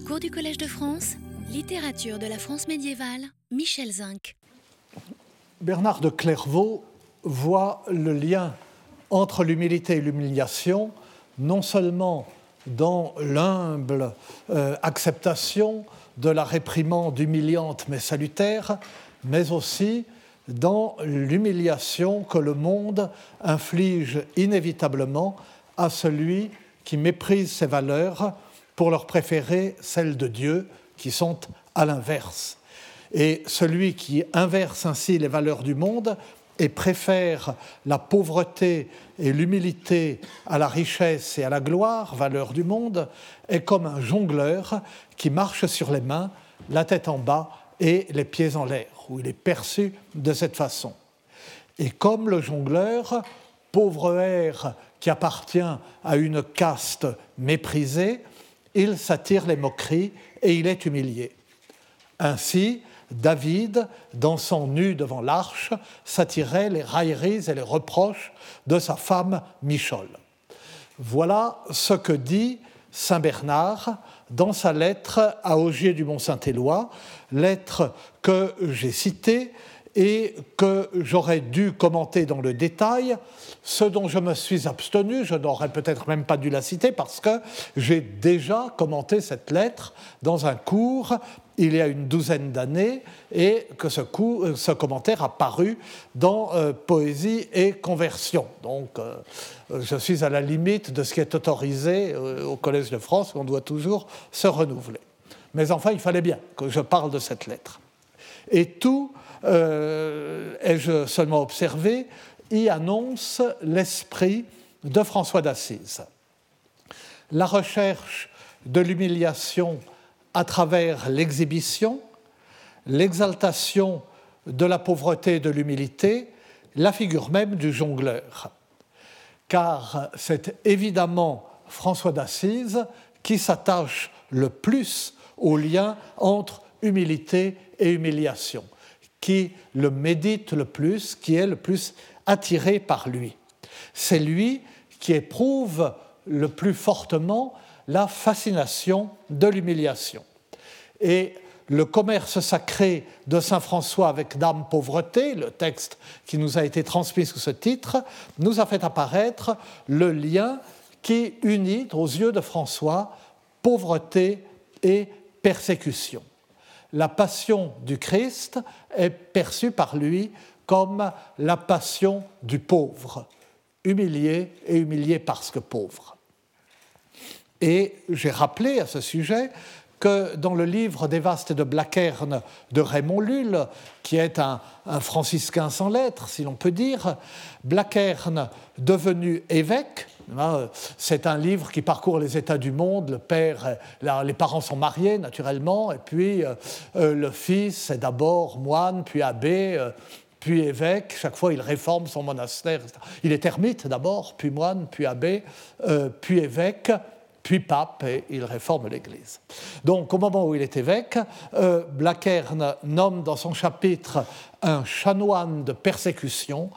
Cours du Collège de France, littérature de la France médiévale, Michel Zinc. Bernard de Clairvaux voit le lien entre l'humilité et l'humiliation, non seulement dans l'humble euh, acceptation de la réprimande humiliante mais salutaire, mais aussi dans l'humiliation que le monde inflige inévitablement à celui qui méprise ses valeurs pour leur préférer celles de Dieu, qui sont à l'inverse. Et celui qui inverse ainsi les valeurs du monde et préfère la pauvreté et l'humilité à la richesse et à la gloire, valeurs du monde, est comme un jongleur qui marche sur les mains, la tête en bas et les pieds en l'air, où il est perçu de cette façon. Et comme le jongleur, pauvre air qui appartient à une caste méprisée, il s'attire les moqueries et il est humilié. Ainsi, David, dansant nu devant l'arche, s'attirait les railleries et les reproches de sa femme Michol. Voilà ce que dit Saint Bernard dans sa lettre à Augier du Mont-Saint-Éloi, lettre que j'ai citée et que j'aurais dû commenter dans le détail, ce dont je me suis abstenu, je n'aurais peut-être même pas dû la citer parce que j'ai déjà commenté cette lettre dans un cours il y a une douzaine d'années et que ce, commentaire a paru dans euh, Poésie et Conversion. Donc euh, je suis à la limite de ce qui est autorisé euh, au Collège de France, on doit toujours se renouveler. Mais enfin, il fallait bien que je parle de cette lettre. Et tout euh, ai-je seulement observé, y annonce l'esprit de François d'Assise. La recherche de l'humiliation à travers l'exhibition, l'exaltation de la pauvreté et de l'humilité, la figure même du jongleur. Car c'est évidemment François d'Assise qui s'attache le plus au lien entre humilité et humiliation qui le médite le plus, qui est le plus attiré par lui. C'est lui qui éprouve le plus fortement la fascination de l'humiliation. Et le commerce sacré de Saint François avec Dame Pauvreté, le texte qui nous a été transmis sous ce titre, nous a fait apparaître le lien qui unit aux yeux de François pauvreté et persécution la passion du Christ est perçue par lui comme la passion du pauvre, humilié et humilié parce que pauvre. Et j'ai rappelé à ce sujet que dans le livre des vastes de Blackern de Raymond Lulle, qui est un, franciscain sans lettres, si l'on peut dire, Blackern, devenu évêque, c'est un livre qui parcourt les États du monde. Père, les parents sont mariés naturellement, et puis euh, euh, le fils est d'abord moine, puis abbé, euh, puis évêque. Chaque fois, il réforme son monastère. Il est ermite d'abord, puis moine, puis abbé, puis évêque, puis pape, et il réforme l'Église. Donc, au moment où il est évêque, Blackern nomme dans son chapitre un chanoine de persécution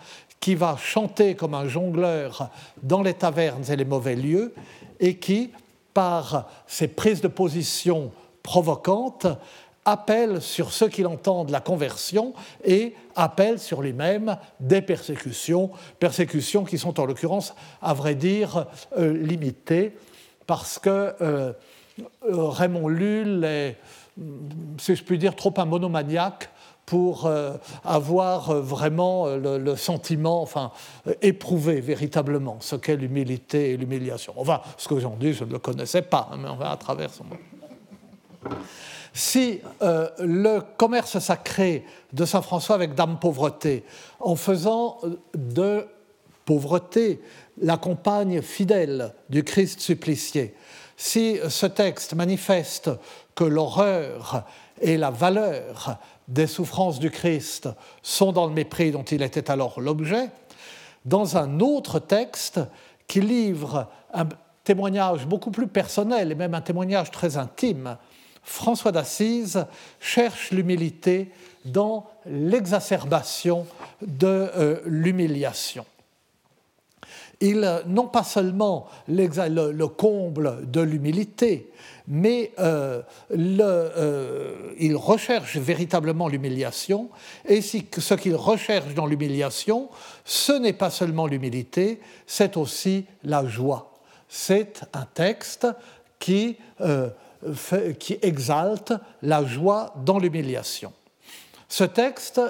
qui va chanter comme un jongleur dans les tavernes et les mauvais lieux, et qui, par ses prises de position provocantes, appelle sur ceux qui l'entendent la conversion et appelle sur lui-même des persécutions, persécutions qui sont en l'occurrence, à vrai dire, euh, limitées, parce que euh, Raymond Lull est, si je puis dire, trop un monomaniaque pour euh, avoir euh, vraiment euh, le, sentiment, enfin, éprouver véritablement ce qu'est l'humilité et l'humiliation. Enfin, ce que j'en dis, je ne le connaissais pas, hein, mais on va à travers son Si le commerce sacré de Saint François avec Dame Pauvreté, en faisant de pauvreté la compagne fidèle du Christ supplicié, si ce texte manifeste que l'horreur et la valeur des souffrances du Christ sont dans le mépris dont il était alors l'objet, dans un autre texte qui livre un témoignage beaucoup plus personnel et même un témoignage très intime, François d'Assise cherche l'humilité dans l'exacerbation de euh, l'humiliation. Il, non pas seulement le, comble de l'humilité, mais euh, euh, il recherche véritablement l'humiliation, et ce qu'il recherche dans l'humiliation, ce n'est pas seulement l'humilité, c'est aussi la joie. C'est un texte qui, euh, qui exalte la joie dans l'humiliation. Ce texte,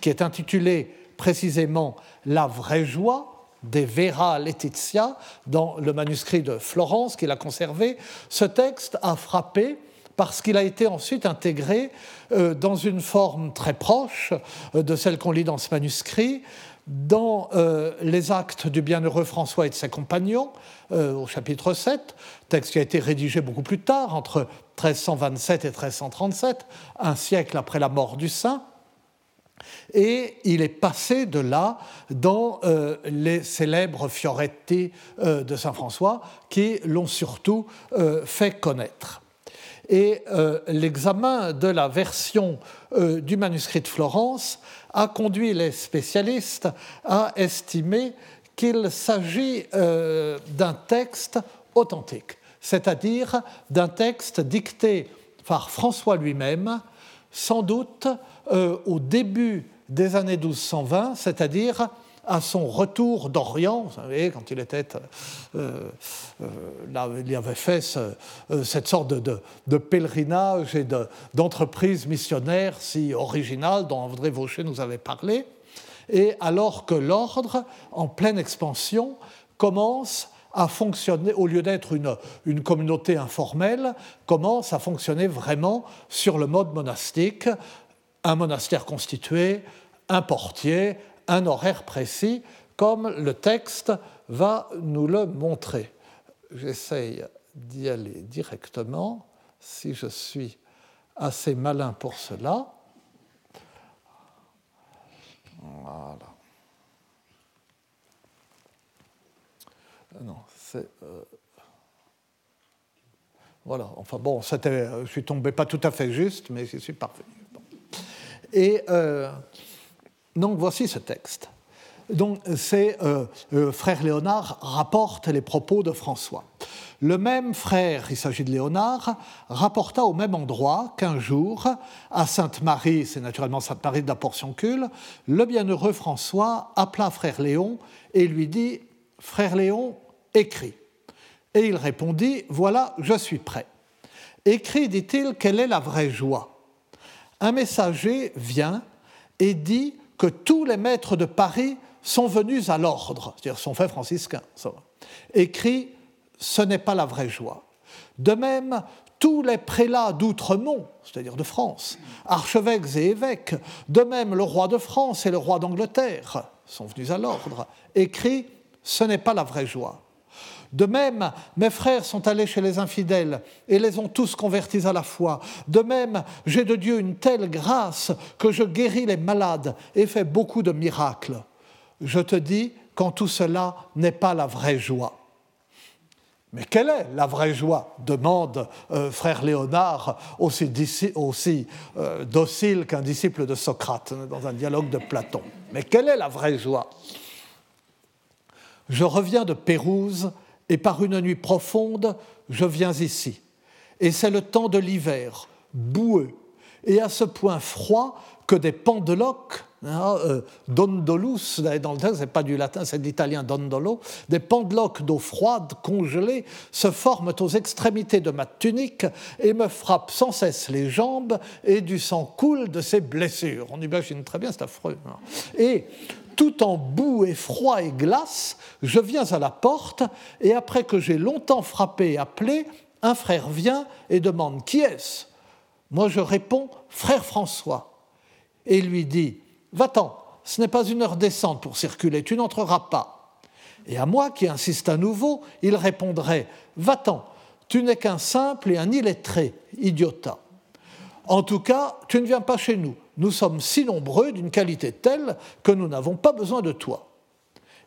qui est intitulé précisément La vraie joie, des Vera Letizia dans le manuscrit de Florence qu'il a conservé. Ce texte a frappé parce qu'il a été ensuite intégré euh, dans une forme très proche euh, de celle qu'on lit dans ce manuscrit, dans euh, les actes du bienheureux François et de ses compagnons, au chapitre 7, texte qui a été rédigé beaucoup plus tard, entre 1327 et 1337, un siècle après la mort du saint. Et il est passé de là dans euh, les célèbres fioretti euh, de Saint François qui l'ont surtout euh, fait connaître. Et l'examen de la version du manuscrit de Florence a conduit les spécialistes à estimer qu'il s'agit d'un texte authentique, c'est-à-dire d'un texte dicté par François lui-même, sans doute au début des années 1220, c'est-à-dire à son retour d'Orient, vous savez, quand il euh, euh, avait fait euh, cette sorte de, pèlerinage et d'entreprise missionnaire si originale dont André Vaucher nous avait parlé, et alors que l'ordre, en pleine expansion, commence à fonctionner, au lieu d'être une, communauté informelle, commence à fonctionner vraiment sur le mode monastique, un monastère constitué, un portier, un horaire précis, comme le texte va nous le montrer. J'essaye d'y aller directement, si je suis assez malin pour cela. Voilà. Non, c'est. Euh, voilà, enfin bon, je suis tombé pas tout à fait juste, mais je suis parvenu. Et euh, donc voici ce texte. Donc c'est euh, euh, frère Léonard rapporte les propos de François. Le même frère, il s'agit de Léonard, rapporta au même endroit qu'un jour, à Sainte-Marie, c'est naturellement Sainte-Marie de la Portioncule, le bienheureux François appela frère Léon et lui dit Frère Léon, écris. Et il répondit Voilà, je suis prêt. Écris, dit-il, quelle est la vraie joie Un messager vient et dit que tous les maîtres de Paris sont venus à l'ordre, c'est-à-dire sont faits franciscains, écrit Ce n'est pas la vraie joie. De même, tous les prélats d'Outremont, c'est-à-dire de France, archevêques et évêques, de même le roi de France et le roi d'Angleterre sont venus à l'ordre, écrit Ce n'est pas la vraie joie. De même, mes frères sont allés chez les infidèles et les ont tous convertis à la foi. De même, j'ai de Dieu une telle grâce que je guéris les malades et fais beaucoup de miracles. Je te dis quand tout cela n'est pas la vraie joie. Mais quelle est la vraie joie? demande euh, frère Léonard, aussi, euh, docile qu'un disciple de Socrate dans un dialogue de Platon. Mais quelle est la vraie joie? Je reviens de Pérouse et par une nuit profonde, je viens ici. Et c'est le temps de l'hiver, boueux, et à ce point froid que des pendeloques, hein, euh, dondolus, dans le texte, c'est pas du latin, c'est de l'italien dondolo, des pendeloques d'eau froide, congelées, se forment aux extrémités de ma tunique et me frappent sans cesse les jambes, et du sang coule de ces blessures. On imagine très bien, c'est affreux. Hein. Et tout en boue et froid et glace, je viens à la porte, et après que j'ai longtemps frappé et appelé, un frère vient et demande Qui est-ce? Moi je réponds Frère François. Et il lui dit Va-t'en, ce n'est pas une heure décente pour circuler, tu n'entreras pas. Et à moi qui insiste à nouveau, il répondrait Va-t'en, tu n'es qu'un simple et un illettré, idiota. En tout cas, tu ne viens pas chez nous nous sommes si nombreux d'une qualité telle que nous n'avons pas besoin de toi.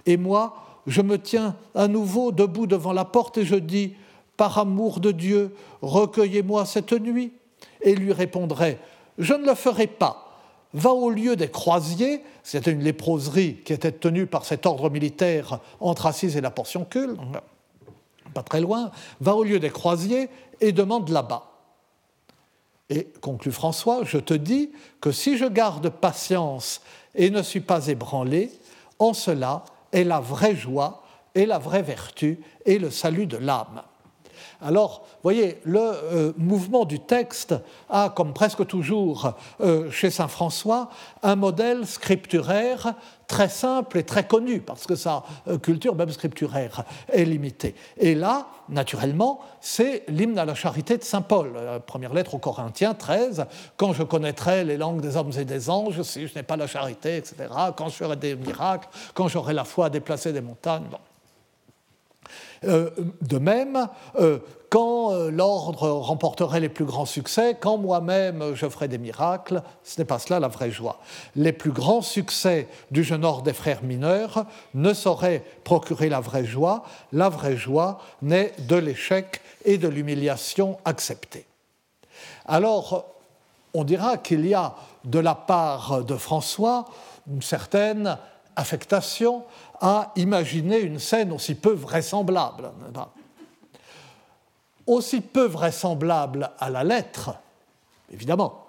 Et moi, je me tiens à nouveau debout devant la porte et je dis, par amour de Dieu, recueillez-moi cette nuit. Et lui répondrai, je ne le ferai pas. va au lieu des croisiers, c'était une léproserie qui était tenue par cet ordre militaire entre Assise et la Portioncule, pas très loin, va au lieu des croisiers et demande là-bas. Et conclut François, je te dis que si je garde patience et ne suis pas ébranlé, en cela est la vraie joie et la vraie vertu et le salut de l'âme. Alors, voyez, le euh, mouvement du texte a, comme presque toujours euh, chez Saint François, un modèle scripturaire très simple et très connu, parce que sa euh, culture, même scripturaire, est limitée. Et là, naturellement, c'est l'hymne à la charité de Saint Paul, première lettre aux Corinthiens 13, quand je connaîtrai les langues des hommes et des anges, si je n'ai pas la charité, etc., quand je ferai des miracles, quand j'aurai la foi à déplacer des montagnes. De même, euh, quand euh, l'ordre remporterait les plus grands succès, quand moi-même je ferai des miracles, ce n'est pas cela la vraie joie. Les plus grands succès du jeune ordre des frères mineurs ne sauraient procurer la vraie joie. La vraie joie naît de l'échec et de l'humiliation acceptée. Alors, on dira qu'il y a de la part de François une certaine affectation à imaginer une scène aussi peu vraisemblable. Aussi peu vraisemblable à la lettre, évidemment,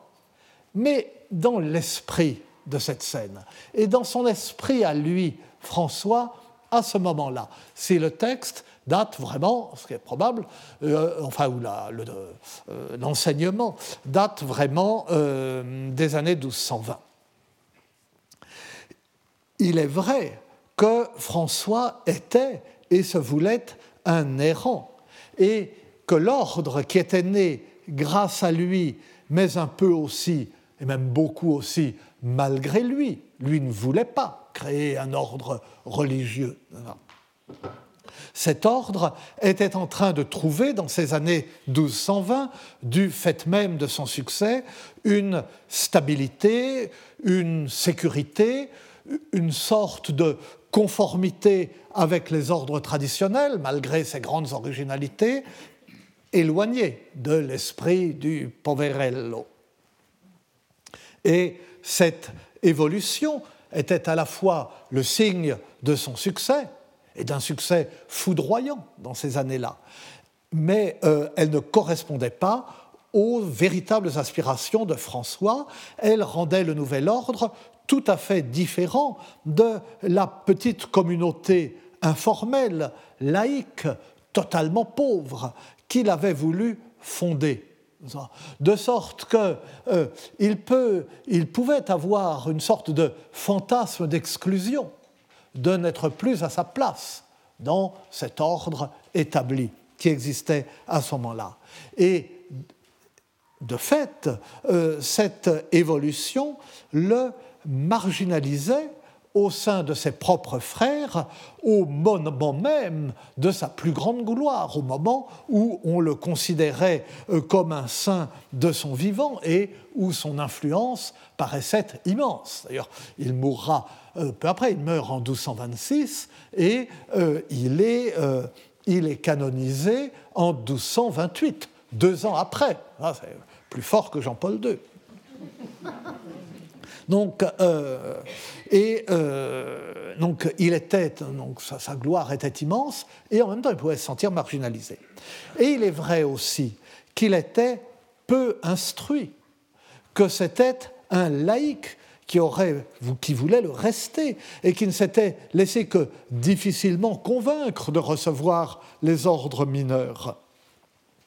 mais dans l'esprit de cette scène et dans son esprit à lui, François, à ce moment-là. Si le texte date vraiment, ce qui est probable, euh, enfin, ou euh, l'enseignement date vraiment euh, des années 1220. Il est vrai que François était et se voulait un errant, et que l'ordre qui était né grâce à lui, mais un peu aussi, et même beaucoup aussi, malgré lui, lui ne voulait pas créer un ordre religieux. Cet ordre était en train de trouver, dans ces années 1220, du fait même de son succès, une stabilité, une sécurité, une sorte de conformité avec les ordres traditionnels, malgré ses grandes originalités, éloigné de l'esprit du poverello. Et cette évolution était à la fois le signe de son succès, et d'un succès foudroyant dans ces années-là, mais euh, elle ne correspondait pas aux véritables aspirations de François. Elle rendait le nouvel ordre tout à fait différent de la petite communauté informelle, laïque, totalement pauvre, qu'il avait voulu fonder. De sorte qu'il euh, il pouvait avoir une sorte de fantasme d'exclusion, de n'être plus à sa place dans cet ordre établi qui existait à ce moment-là. Et de fait, euh, cette évolution le marginalisait au sein de ses propres frères au moment même de sa plus grande gloire, au moment où on le considérait euh, comme un saint de son vivant et où son influence paraissait immense. D'ailleurs, il mourra euh, peu après, il meurt en 1226 et euh, il, est, il est canonisé en 1228, deux ans après. Ah, c'est plus fort que Jean-Paul II. Donc, euh, et euh, donc, il était, donc sa, gloire était immense, et en même temps, il pouvait se sentir marginalisé. Et il est vrai aussi qu'il était peu instruit, que c'était un laïc qui, aurait, qui voulait le rester et qui ne s'était laissé que difficilement convaincre de recevoir les ordres mineurs.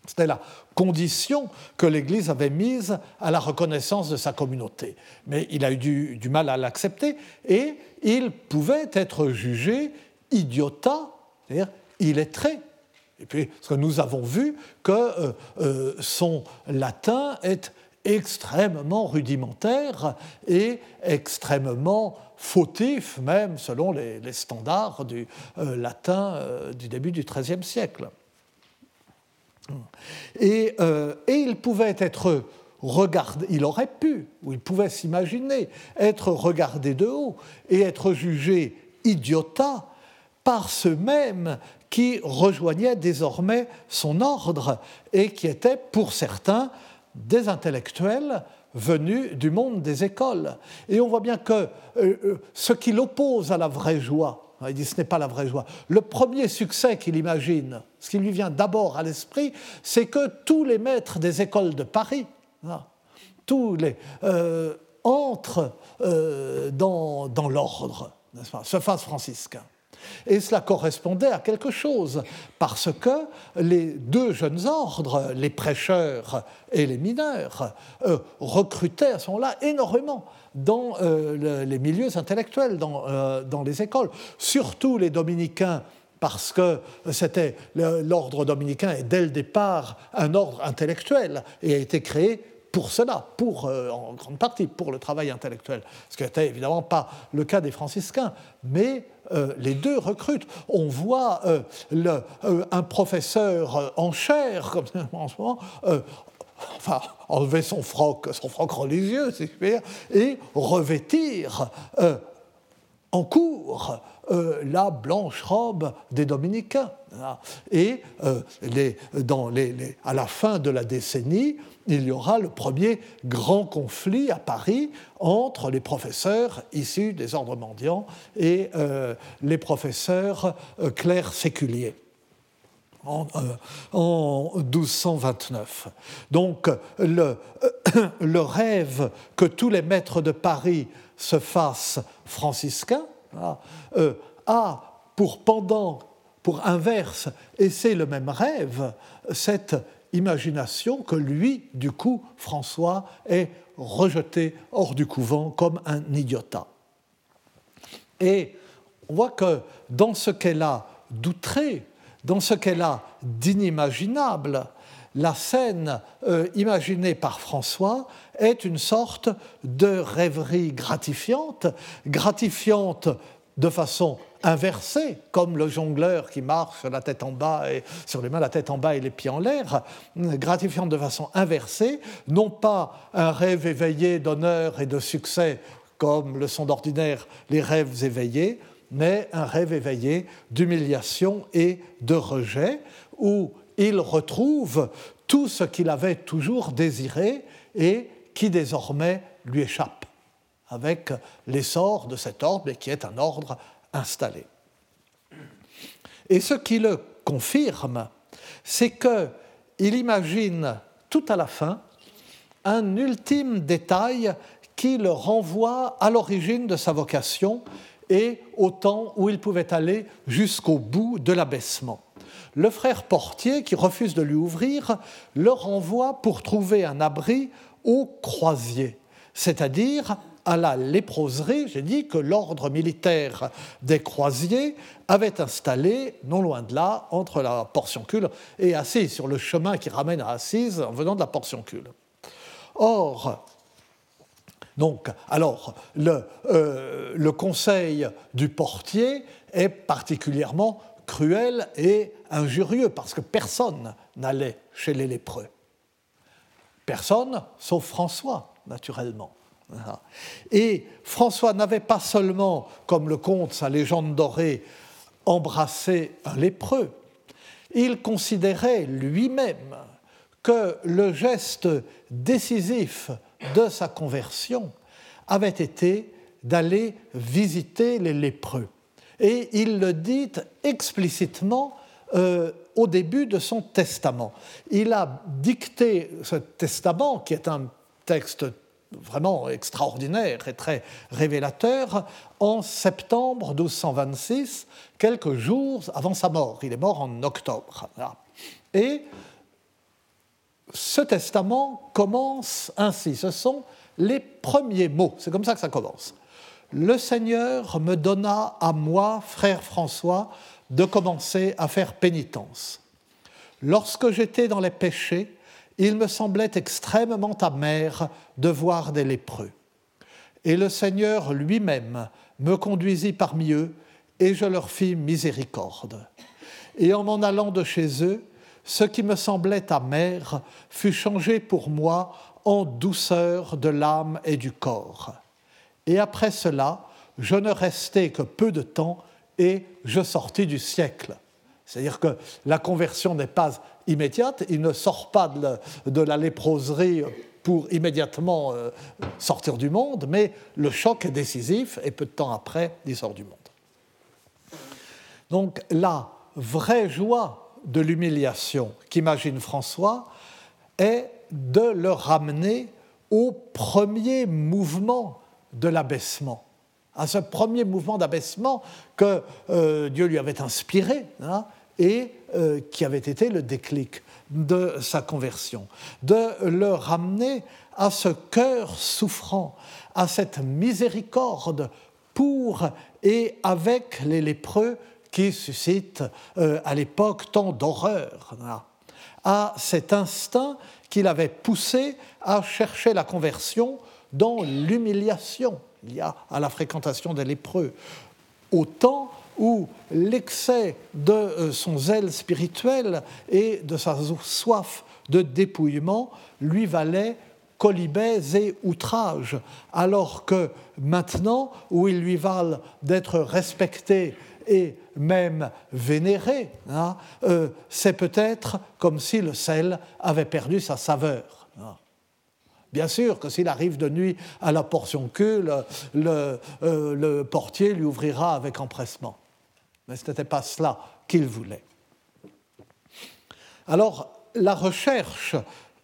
C'était la condition que l'Église avait mise à la reconnaissance de sa communauté. Mais il a eu du, mal à l'accepter et il pouvait être jugé idiota, c'est-à-dire illettré. Et puis, parce que nous avons vu que euh, euh, son latin est extrêmement rudimentaire et extrêmement fautif, même selon les, standards du euh, latin du début du XIIIe siècle. Euh, et, il pouvait être regardé, il aurait pu, ou il pouvait s'imaginer, être regardé de haut et être jugé idiota par ceux mêmes qui rejoignaient désormais son ordre et qui étaient pour certains des intellectuels venus du monde des écoles. Et on voit bien que euh, euh, ce qui l'oppose à la vraie joie, il dit ce n'est pas la vraie joie. Le premier succès qu'il imagine, ce qui lui vient d'abord à l'esprit, c'est que tous les maîtres des écoles de Paris, hein, tous les, euh, entrent dans, dans l'ordre, se fassent franciscains. Et cela correspondait à quelque chose, parce que les deux jeunes ordres, les prêcheurs et les mineurs, euh, recrutaient à ce moment-là énormément dans euh, les milieux intellectuels, dans, euh, dans les écoles, surtout les dominicains parce que c'était l'ordre dominicain est dès le départ un ordre intellectuel et a été créé pour cela, pour, en grande partie pour le travail intellectuel, ce qui n'était évidemment pas le cas des franciscains, mais euh, les deux recrutent. On voit euh, euh, un professeur en chair, comme en ce moment, enfin, enlever son froc, son froc religieux, si je dire, et revêtir en cours la blanche robe des dominicains. Et dans à la fin de la décennie, il y aura le premier grand conflit à Paris entre les professeurs issus des ordres mendiants et euh, les professeurs euh, clercs séculiers. En, 1229. Euh, Donc le, rêve que tous les maîtres de Paris se fassent franciscains a pour pendant, pour inverse, et c'est le même rêve, cette imagination que lui, du coup, François, est rejeté hors du couvent comme un idiota. Et on voit que dans ce qu'elle a d'outré, dans ce qu'elle a d'inimaginable, la scène euh, imaginée par François est une sorte de rêverie gratifiante, gratifiante de façon inversée, comme le jongleur qui marche la tête en bas et sur les mains la tête en bas et les pieds en l'air, gratifiante de façon inversée, non pas un rêve éveillé d'honneur et de succès comme le sont d'ordinaire les rêves éveillés, mais un rêve éveillé d'humiliation et de rejet, où il retrouve tout ce qu'il avait toujours désiré et qui désormais lui échappe avec l'essor de cet ordre, qui est un ordre installé. Et ce qui le confirme, c'est qu'il imagine tout à la fin un ultime détail qui le renvoie à l'origine de sa vocation et au temps où il pouvait aller jusqu'au bout de l'abaissement. Le frère portier, qui refuse de lui ouvrir, le renvoie pour trouver un abri au croisier, c'est-à-dire à la léproserie, j'ai dit que l'ordre militaire des croisiers avait installé, non loin de là, entre la portioncule et Assise, sur le chemin qui ramène à Assise en venant de la portioncule. Or, donc, alors, le, euh, le conseil du portier est particulièrement cruel et injurieux parce que personne n'allait chez les lépreux. Personne, sauf François, naturellement. Et François n'avait pas seulement, comme le conte sa légende dorée, embrassé un lépreux, il considérait lui-même que le geste décisif de sa conversion avait été d'aller visiter les lépreux. Et il le dit explicitement euh, au début de son testament. Il a dicté ce testament, qui est un texte vraiment extraordinaire et très révélateur en septembre 1226, quelques jours avant sa mort. Il est mort en octobre. Et ce testament commence ainsi. Ce sont les premiers mots. C'est comme ça que ça commence. Le Seigneur me donna à moi, frère François, de commencer à faire pénitence. Lorsque j'étais dans les péchés, il me semblait extrêmement amer de voir des lépreux. Et le Seigneur lui-même me conduisit parmi eux, et je leur fis miséricorde. Et en m'en allant de chez eux, ce qui me semblait amer fut changé pour moi en douceur de l'âme et du corps. Et après cela, je ne restai que peu de temps et je sortis du siècle. C'est-à-dire que la conversion n'est pas immédiate, il ne sort pas de la, léproserie pour immédiatement euh, sortir du monde, mais le choc est décisif et peu de temps après, il sort du monde. Donc la vraie joie de l'humiliation qu'imagine François est de le ramener au premier mouvement de l'abaissement, à ce premier mouvement d'abaissement que euh, Dieu lui avait inspiré hein, et euh, qui avait été le déclic de sa conversion, de le ramener à ce cœur souffrant, à cette miséricorde pour et avec les lépreux qui suscitent euh, à l'époque tant d'horreur, à cet instinct qu'il avait poussé à chercher la conversion dans l'humiliation. Il y a à la fréquentation des lépreux. Au temps où l'excès de euh, son zèle spirituel et de sa soif de dépouillement lui valait colibets et outrages, alors que maintenant, où il lui valent d'être respecté et même vénéré, hein, euh, c'est peut-être comme si le sel avait perdu sa saveur. Hein. Bien sûr que s'il arrive de nuit à la portion queue, euh, le portier lui ouvrira avec empressement mais ce n'était pas cela qu'il voulait. Alors, la recherche,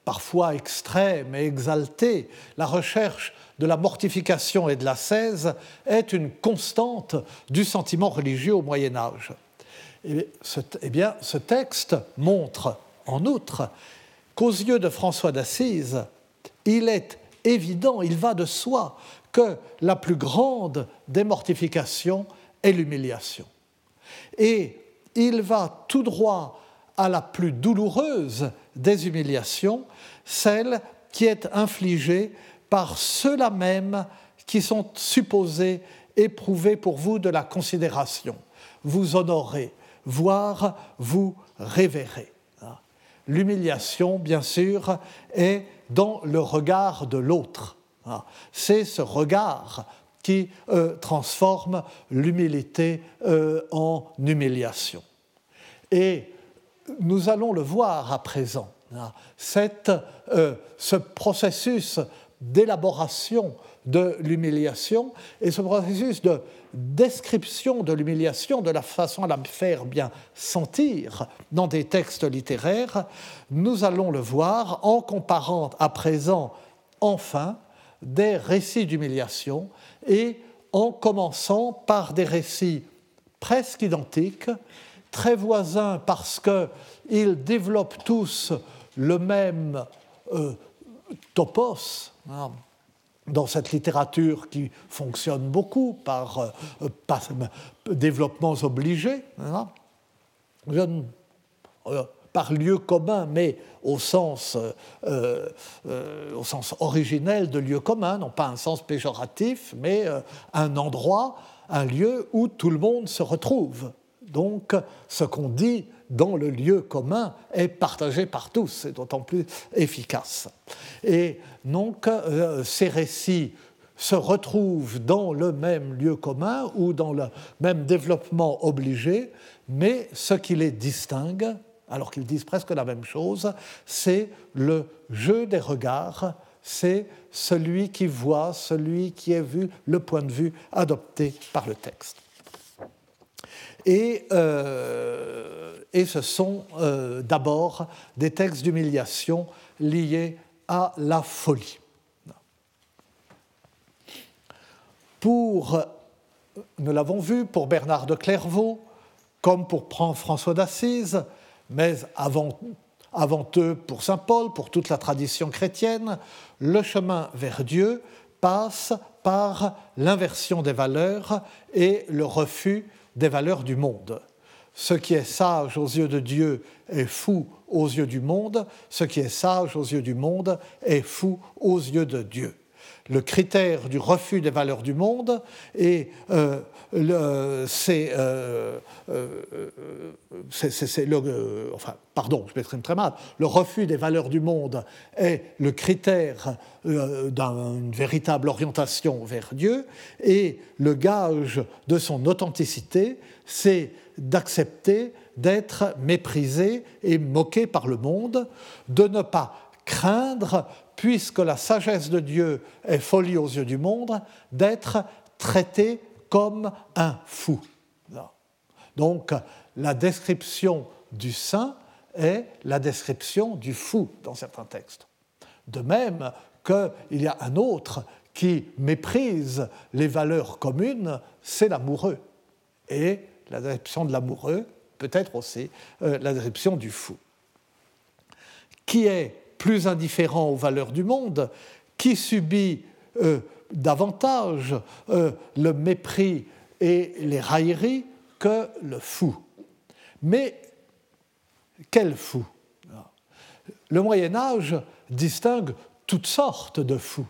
parfois extrême et exaltée, la recherche de la mortification et de la cèse est une constante du sentiment religieux au Moyen Âge. Eh bien, ce texte montre, en outre, qu'aux yeux de François d'Assise, il est évident, il va de soi, que la plus grande des mortifications est l'humiliation. Et il va tout droit à la plus douloureuse des humiliations, celle qui est infligée par ceux-là même qui sont supposés éprouver pour vous de la considération, vous honorer, voire vous révérer. L'humiliation, bien sûr, est dans le regard de l'autre. C'est ce regard qui euh, transforme l'humilité euh, en humiliation. Et nous allons le voir à présent, euh, ce processus d'élaboration de l'humiliation et ce processus de description de l'humiliation de la façon à la faire bien sentir dans des textes littéraires, nous allons le voir en comparant à présent enfin des récits d'humiliation et en commençant par des récits presque identiques, très voisins parce qu'ils développent tous le même euh, topos, dans cette littérature qui fonctionne beaucoup par, euh, développements obligés. Hein par lieu commun, mais au sens, euh, euh, au sens originel de lieu commun, non pas un sens péjoratif, mais euh, un endroit, un lieu où tout le monde se retrouve. Donc, ce qu'on dit dans le lieu commun est partagé par tous, c'est d'autant plus efficace. Et donc, ces récits se retrouvent dans le même lieu commun ou dans le même développement obligé, mais ce qui les distingue, alors qu'ils disent presque la même chose, c'est le jeu des regards, c'est celui qui voit, celui qui est vu, le point de vue adopté par le texte. Et, euh, ce sont euh, d'abord des textes d'humiliation liés à la folie. Pour, nous l'avons vu, pour Bernard de Clairvaux, comme pour François d'Assise, mais avant, avant eux pour Saint Paul, pour toute la tradition chrétienne, le chemin vers Dieu passe par l'inversion des valeurs et le refus des valeurs du monde. Ce qui est sage aux yeux de Dieu est fou aux yeux du monde, ce qui est sage aux yeux du monde est fou aux yeux de Dieu le critère du refus des valeurs du monde et euh, euh, euh, pardon je m'exprime très mal. Le refus des valeurs du monde est le critère d'une véritable orientation vers Dieu et le gage de son authenticité c'est d'accepter d'être méprisé et moqué par le monde de ne pas craindre, puisque la sagesse de Dieu est folie aux yeux du monde, d'être traité comme un fou. Donc la description du saint est la description du fou dans certains textes. De même qu'il y a un autre qui méprise les valeurs communes, c'est l'amoureux. Et la description de l'amoureux peut être aussi euh, la description du fou. Qui est plus indifférent aux valeurs du monde, qui subit euh, davantage euh, le mépris et les railleries que le fou. Mais quel fou? Le Moyen Âge distingue toutes sortes de fous.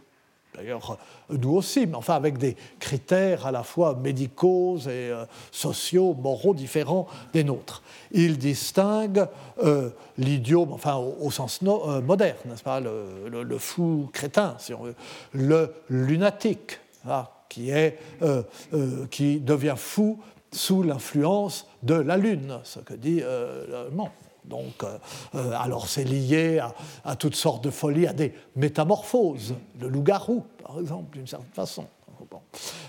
D'ailleurs, nous aussi, mais enfin avec des critères à la fois médicaux et euh, sociaux, moraux différents des nôtres. Il distingue euh, l'idiot, enfin au, sens euh, moderne, n'est-ce pas, le, fou crétin, si on veut, le lunatique, qui, est, qui devient fou sous l'influence de la lune, ce que dit le monde. Donc, euh, euh, alors c'est lié à, toutes sortes de folies, à des métamorphoses, le loup-garou, par exemple, d'une certaine façon.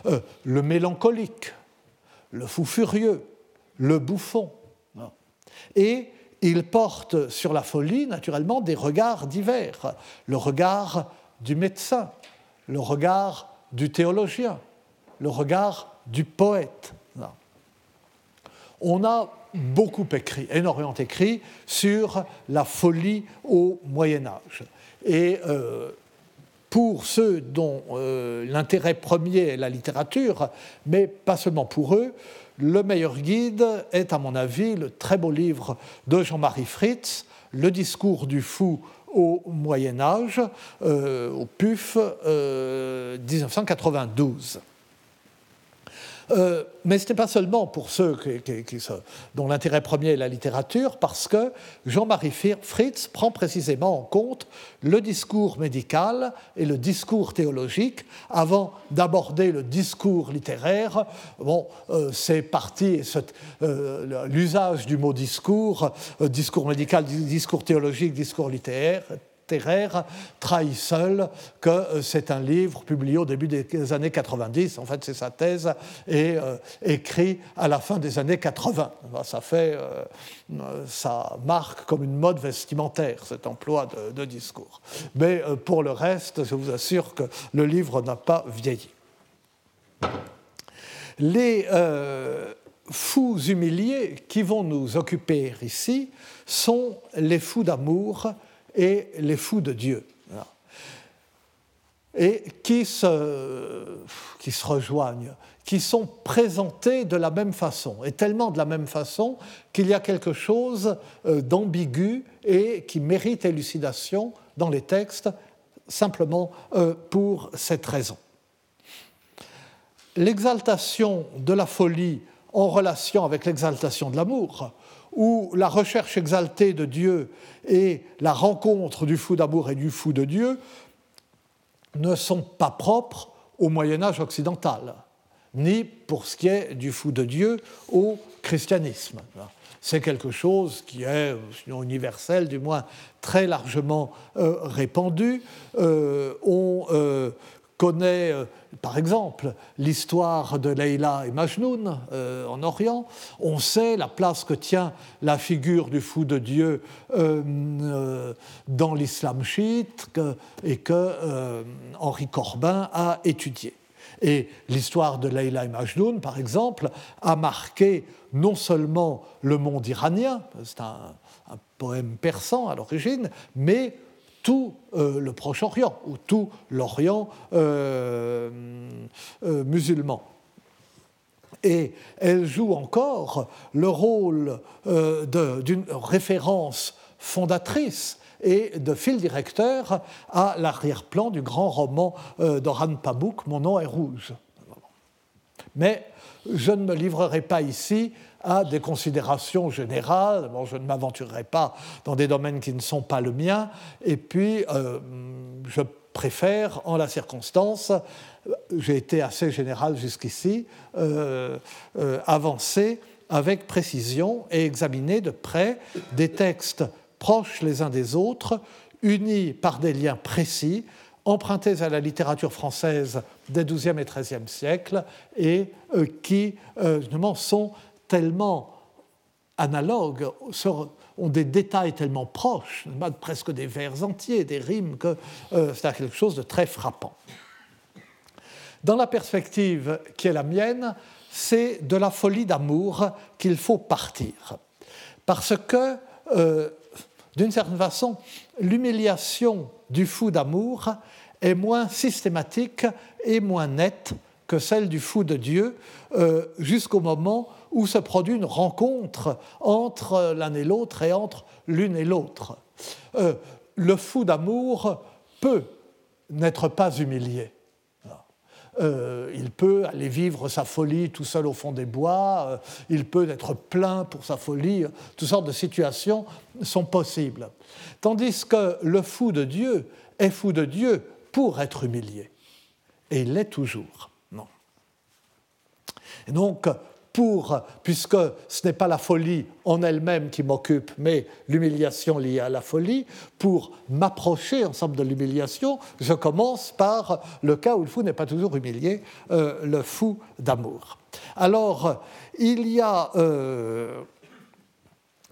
Euh, le mélancolique, le fou furieux, le bouffon. Et il porte sur la folie, naturellement, des regards divers. Le regard du médecin, le regard du théologien, le regard du poète. On a beaucoup écrit, énormément écrit, sur la folie au Moyen Âge. Et euh, pour ceux dont euh, l'intérêt premier est la littérature, mais pas seulement pour eux, le meilleur guide est, à mon avis, le très beau livre de Jean-Marie Fritz, Le discours du fou au Moyen Âge, euh, au PUF 1992. Euh, mais ce n'est pas seulement pour ceux dont l'intérêt premier est la littérature, parce que Jean-Marie Fritz prend précisément en compte le discours médical et le discours théologique avant d'aborder le discours littéraire. Bon, euh, c'est parti, euh, l'usage du mot discours, discours médical, discours théologique, discours littéraire, trahit seul que euh, c'est un livre publié au début des années 90. En fait, c'est sa thèse et euh, écrit à la fin des années 80. Ça fait, euh, ça marque comme une mode vestimentaire cet emploi de, discours. Mais pour le reste, je vous assure que le livre n'a pas vieilli. Les fous humiliés qui vont nous occuper ici sont les fous d'amour et les fous de Dieu. Et qui se, qui se rejoignent, qui sont présentés de la même façon, et tellement de la même façon qu'il y a quelque chose euh, d'ambigu et qui mérite élucidation dans les textes, simplement euh, pour cette raison. L'exaltation de la folie en relation avec l'exaltation de l'amour où la recherche exaltée de Dieu et la rencontre du fou d'amour et du fou de Dieu ne sont pas propres au Moyen Âge occidental, ni pour ce qui est du fou de Dieu au christianisme. C'est quelque chose qui est, sinon universel, du moins très largement euh, répandu. Euh, euh, connaît par exemple, l'histoire de Leïla et Majnoun euh, en Orient, on sait la place que tient la figure du fou de Dieu euh, euh, dans l'islam chiite et que Henri Corbin a étudié. Et l'histoire de Leïla et Majnoun, par exemple, a marqué non seulement le monde iranien, c'est un, un poème persan à l'origine, mais tout euh, le Proche-Orient ou tout l'Orient euh, euh, musulman. Et elle joue encore le rôle d'une référence fondatrice et de fil directeur à l'arrière-plan du grand roman d'Oran Pamuk, Mon nom est rouge. Mais je ne me livrerai pas ici à des considérations générales. Bon, je ne m'aventurerai pas dans des domaines qui ne sont pas le mien. Et puis, euh, je préfère, en la circonstance, j'ai été assez général jusqu'ici, euh, euh, avancer avec précision et examiner de près des textes proches les uns des autres, unis par des liens précis, empruntés à la littérature française des XIIe et XIIIe siècles et qui sont tellement analogues, ont des détails tellement proches, presque des vers entiers, des rimes, que c'est quelque chose de très frappant. Dans la perspective qui est la mienne, c'est de la folie d'amour qu'il faut partir. Parce que, euh, d'une certaine façon, l'humiliation du fou d'amour est moins systématique et moins nette que celle du fou de Dieu, euh, jusqu'au moment où se produit une rencontre entre l'un et l'autre et entre l'une et l'autre. Euh, le fou d'amour peut n'être pas humilié. Euh, il peut aller vivre sa folie tout seul au fond des bois, euh, il peut être plein pour sa folie, toutes sortes de situations sont possibles. Tandis que le fou de Dieu est fou de Dieu pour être humilié. Et il l'est toujours. Non. Donc, puisque ce n'est pas la folie en elle-même qui m'occupe, mais l'humiliation liée à la folie, pour m'approcher ensemble de l'humiliation, je commence par le cas où le fou n'est pas toujours humilié, euh, le fou d'amour. Alors, il y a... Euh,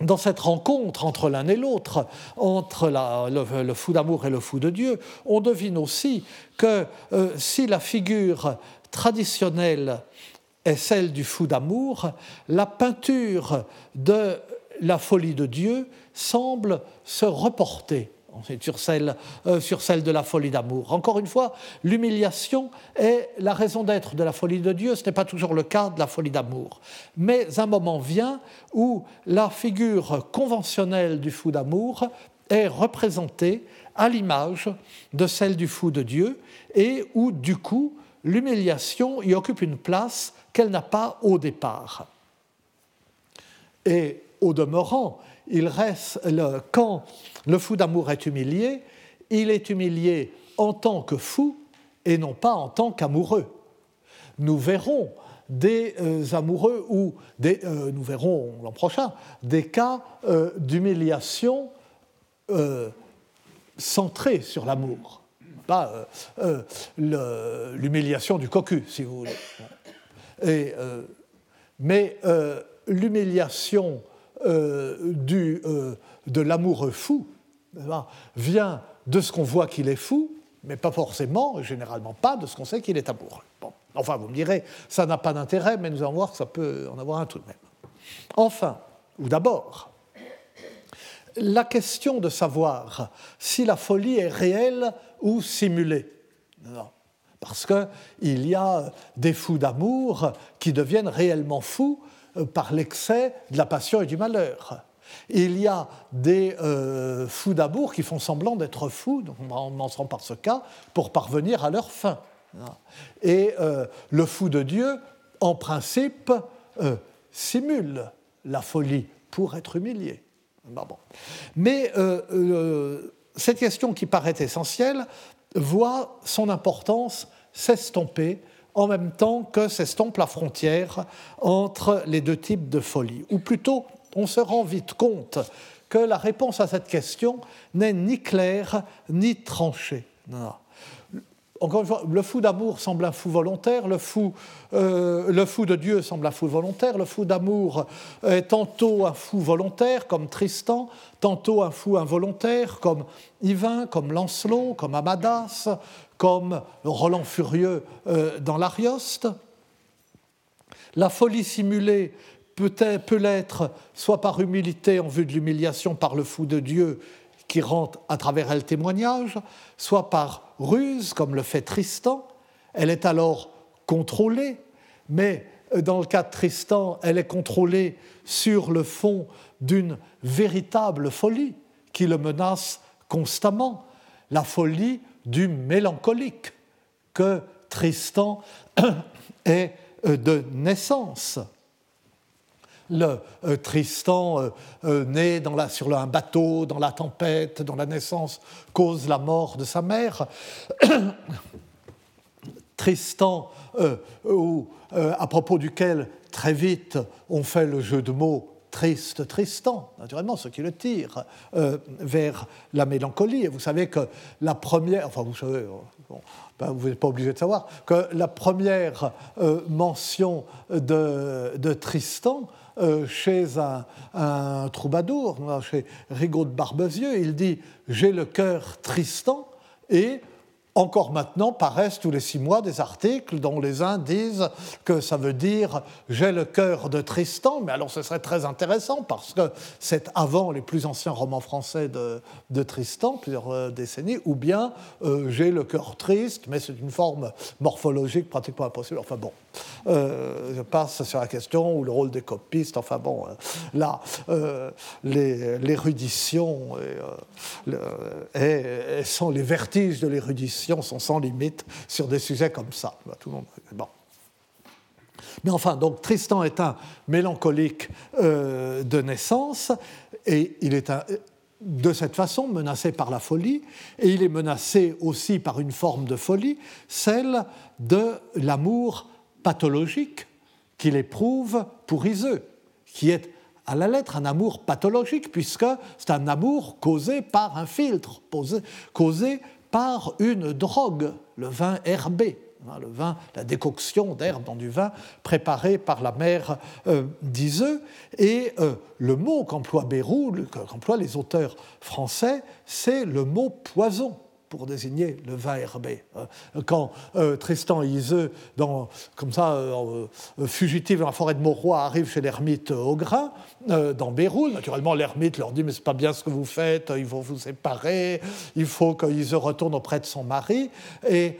dans cette rencontre entre l'un et l'autre, entre le, fou d'amour et le fou de Dieu, on devine aussi que euh, si la figure traditionnelle est celle du fou d'amour, la peinture de la folie de Dieu semble se reporter sur celle, euh, sur celle de la folie d'amour. Encore une fois, l'humiliation est la raison d'être de la folie de Dieu, ce n'est pas toujours le cas de la folie d'amour. Mais un moment vient où la figure conventionnelle du fou d'amour est représentée à l'image de celle du fou de Dieu et où, du coup, l'humiliation y occupe une place qu'elle n'a pas au départ. Et au demeurant, il reste, quand le fou d'amour est humilié, il est humilié en tant que fou et non pas en tant qu'amoureux. Nous verrons des euh, amoureux ou euh, nous verrons l'an prochain des cas euh, d'humiliation centrés sur l'amour, pas l'humiliation du cocu, si vous voulez. Euh, mais euh, l'humiliation euh, de l'amoureux fou vient de ce qu'on voit qu'il est fou, mais pas forcément, généralement pas, de ce qu'on sait qu'il est amoureux. Enfin, vous me direz, ça n'a pas d'intérêt, mais nous allons voir que ça peut en avoir un tout de même. Enfin, ou d'abord, la question de savoir si la folie est réelle ou simulée. Non parce qu'il y a des fous d'amour qui deviennent réellement fous euh, par l'excès de la passion et du malheur. Il y a des euh, fous d'amour qui font semblant d'être fous, donc on commenceront par ce cas, pour parvenir à leur fin. Et euh, le fou de Dieu, en principe, simule la folie pour être humilié. Mais cette question qui paraît essentielle voit son importance s'estomper en même temps que s'estompe la frontière entre les deux types de folie. Ou plutôt, on se rend vite compte que la réponse à cette question n'est ni claire ni tranchée. Le fou d'amour semble un fou volontaire, le fou, euh, le fou de Dieu semble un fou volontaire, le fou d'amour est tantôt un fou volontaire comme Tristan, tantôt un fou involontaire comme Yvain, comme Lancelot, comme Amadas, comme Roland Furieux euh, dans l'Arioste. La folie simulée peut, peut l'être soit par humilité en vue de l'humiliation par le fou de Dieu qui rend à travers elle témoignage, soit par ruse, comme le fait Tristan. Elle est alors contrôlée, mais euh, dans le cas de Tristan, elle est contrôlée sur le fond d'une véritable folie qui le menace constamment, la folie du mélancolique que Tristan est euh, de naissance. Le euh, Tristan, euh, né sur un bateau, dans la tempête, dont la naissance cause la mort de sa mère. Tristan, à propos duquel très vite on fait le jeu de mots triste Tristan, naturellement, ce qui le tire euh, vers la mélancolie. Et vous savez que la première, enfin vous savez, ben, vous n'êtes pas obligé de savoir, que la première mention de, Tristan, chez un, troubadour, chez Rigaud de Barbezieux, il dit J'ai le cœur Tristan et encore maintenant paraissent tous les six mois des articles dont les uns disent que ça veut dire j'ai le cœur de Tristan, mais alors ce serait très intéressant parce que c'est avant les plus anciens romans français de, Tristan, plusieurs euh, décennies, ou bien euh, j'ai le cœur triste, mais c'est une forme morphologique pratiquement impossible. Enfin bon, euh, je passe sur la question ou le rôle des copistes. Enfin bon, là, l'érudition et, sont les vertiges de l'érudition sont sans limite sur des sujets comme ça. Bah, tout le monde, bon. Mais enfin, donc Tristan est un mélancolique euh, de naissance et il est de cette façon menacé par la folie et il est menacé aussi par une forme de folie, celle de l'amour pathologique qu'il éprouve pour Iseux, qui est à la lettre un amour pathologique puisque c'est un amour causé par un filtre, causé par une drogue, le vin herbé, hein, le vin, la décoction d'herbe dans du vin préparé par la mère euh, d'Iseux. Et euh, le mot qu'emploie Béroul, qu'emploient les auteurs français, c'est le mot poison pour désigner le herbé. Euh, quand euh, Tristan et Iseux, comme ça, euh, fugitifs dans la forêt de Mauroy, arrivent chez l'ermite Augrin, dans Béroul, naturellement l'ermite leur dit mais c'est pas bien ce que vous faites, il faut vous séparer, il faut qu'Iseux retourne auprès de son mari. Et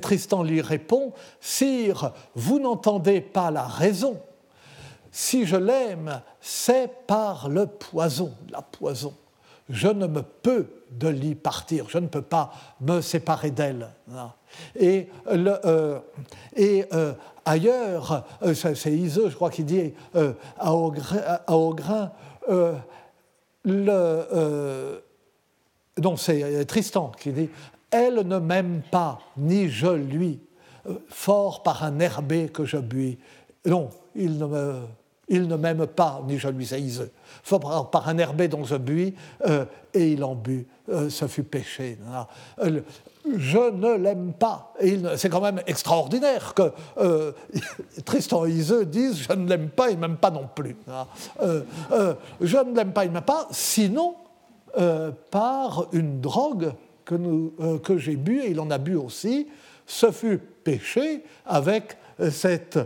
Tristan lui répond Sire, vous n'entendez pas la raison. Si je l'aime, c'est par le poison, la poison je ne me peux de l'y partir, je ne peux pas me séparer d'elle. Et, euh, et euh, ailleurs, euh, c'est Iseux, je crois, qui dit à Augrin, le, non, c'est Tristan qui dit Elle ne m'aime pas, ni je lui, fort par un herbé que je buis. Non, il ne me il ne m'aime pas, ni je lui haïs. Par un herbé dont je buis, euh, et il en but. Euh, ce fut péché. Euh, je ne l'aime pas. C'est quand même extraordinaire que Tristan et Iseux disent Je ne l'aime pas, il ne m'aime pas non plus. je ne l'aime pas, il ne m'aime pas, sinon par une drogue que, que j'ai bu, et il en a bu aussi. Ce fut péché avec cette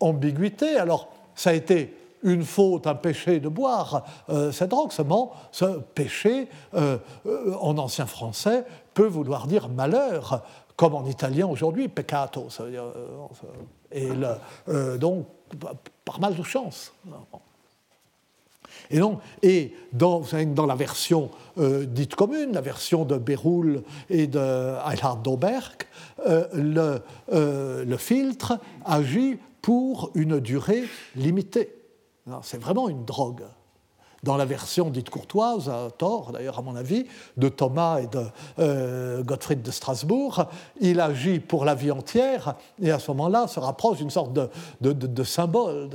ambiguïté. Alors, ça a été une faute, un péché de boire euh, cette drogue. Seulement, ce péché, euh, euh, en ancien français, peut vouloir dire malheur, comme en italien aujourd'hui, peccato. Ça veut dire, et donc, par mal de chance. Et, donc, et dans, dans la version dite commune, la version de Béroul et de Eilhard Dauberg, le filtre agit pour une durée limitée. C'est vraiment une drogue. Dans la version dite courtoise, à tort d'ailleurs à mon avis, de Thomas et de euh, Gottfried de Strasbourg, il agit pour la vie entière et à ce moment-là se rapproche d'une sorte de, symbole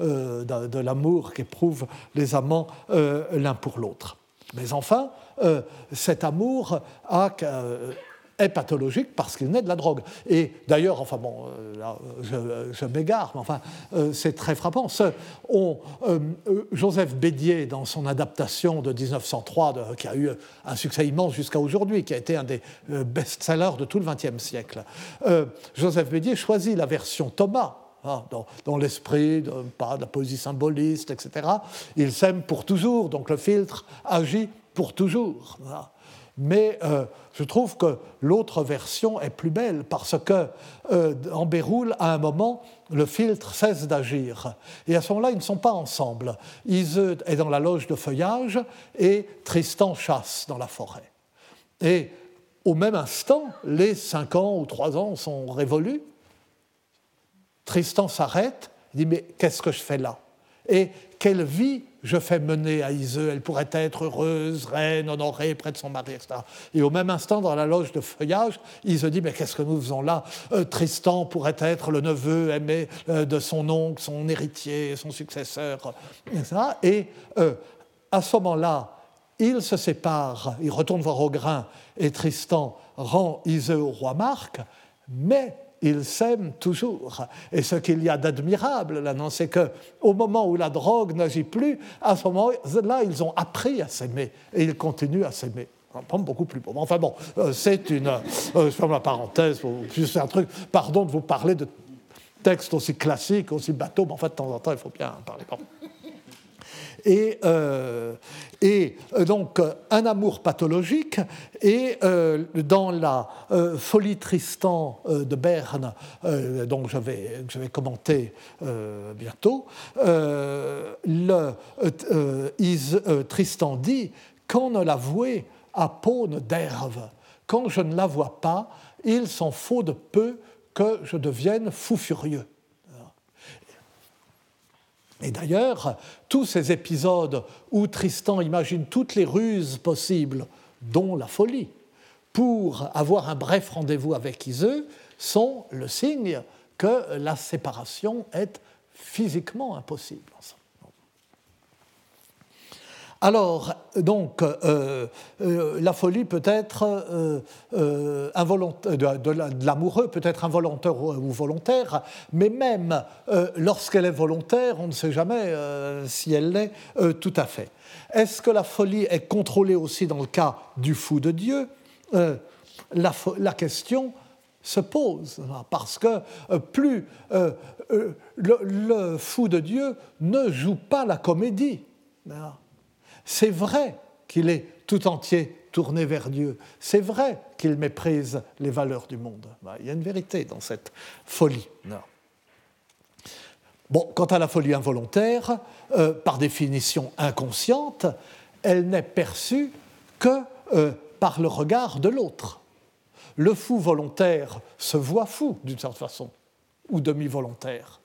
euh, de, de l'amour qu'éprouvent les amants euh, l'un pour l'autre. Mais enfin, cet amour a est pathologique parce qu'il naît de la drogue. Et d'ailleurs, enfin bon, euh, je, m'égare, mais enfin, euh, c'est très frappant. on, euh, Joseph Bédier, dans son adaptation de 1903, qui a eu un succès immense jusqu'à aujourd'hui, qui a été un des best-sellers de tout le XXe siècle, Joseph Bédier choisit la version Thomas hein, dans, l'esprit de, de la poésie symboliste, etc. Il s'aime pour toujours, donc le filtre agit pour toujours. Mais euh, je trouve que l'autre version est plus belle parce que euh, en Béroul, à un moment, le filtre cesse d'agir. Et à ce moment-là, ils ne sont pas ensemble. Iseux est dans la loge de feuillage et Tristan chasse dans la forêt. Et au même instant, les cinq ans ou trois ans sont révolus. Tristan s'arrête, dit Mais qu'est-ce que je fais là? Et quelle vie je fais mener à Iseux Elle pourrait être heureuse, reine, honorée, près de son mari, etc. Et au même instant, dans la loge de feuillage, il se dit Mais qu'est-ce que nous faisons là? Euh, Tristan pourrait être le neveu aimé euh, de son oncle, son héritier, son successeur, etc. Et euh, à ce moment-là, il se sépare, il retourne voir Augrain, et Tristan rend Iseux au roi Marc, mais ils s'aiment toujours. Et ce qu'il y a d'admirable là, c'est qu'au moment où la drogue n'agit plus, à ce moment-là, ils ont appris à s'aimer et ils continuent à s'aimer. Beaucoup plus beau. Enfin bon, euh, c'est une. Euh, je ferme la parenthèse, c'est un truc. Pardon de vous parler de textes aussi classiques, aussi bateaux, mais en fait, de temps en temps, il faut bien en parler. Et, euh, euh, donc un amour pathologique. Et euh, dans la Folie Tristan de Berne, donc je vais, bientôt, le, Tristan dit Quand ne la vouée à paune d'herve, quand je ne la vois pas, il s'en faut de peu que je devienne fou furieux. Et d'ailleurs, tous ces épisodes où Tristan imagine toutes les ruses possibles, dont la folie, pour avoir un bref rendez-vous avec Iseux, sont le signe que la séparation est physiquement impossible. Alors, donc, euh, euh, la folie peut être euh, involontaire, de, l'amoureux peut être involontaire ou volontaire, mais même lorsqu'elle est volontaire, on ne sait jamais si elle l'est tout à fait. Est-ce que la folie est contrôlée aussi dans le cas du fou de Dieu? La, question se pose, parce que plus le, fou de Dieu ne joue pas la comédie. C'est vrai qu'il est tout entier tourné vers Dieu. C'est vrai qu'il méprise les valeurs du monde. Bah, il y a une vérité dans cette folie. Bon, quant à la folie involontaire, euh, par définition inconsciente, elle n'est perçue que euh, par le regard de l'autre. Le fou volontaire se voit fou, d'une certaine façon, ou demi-volontaire.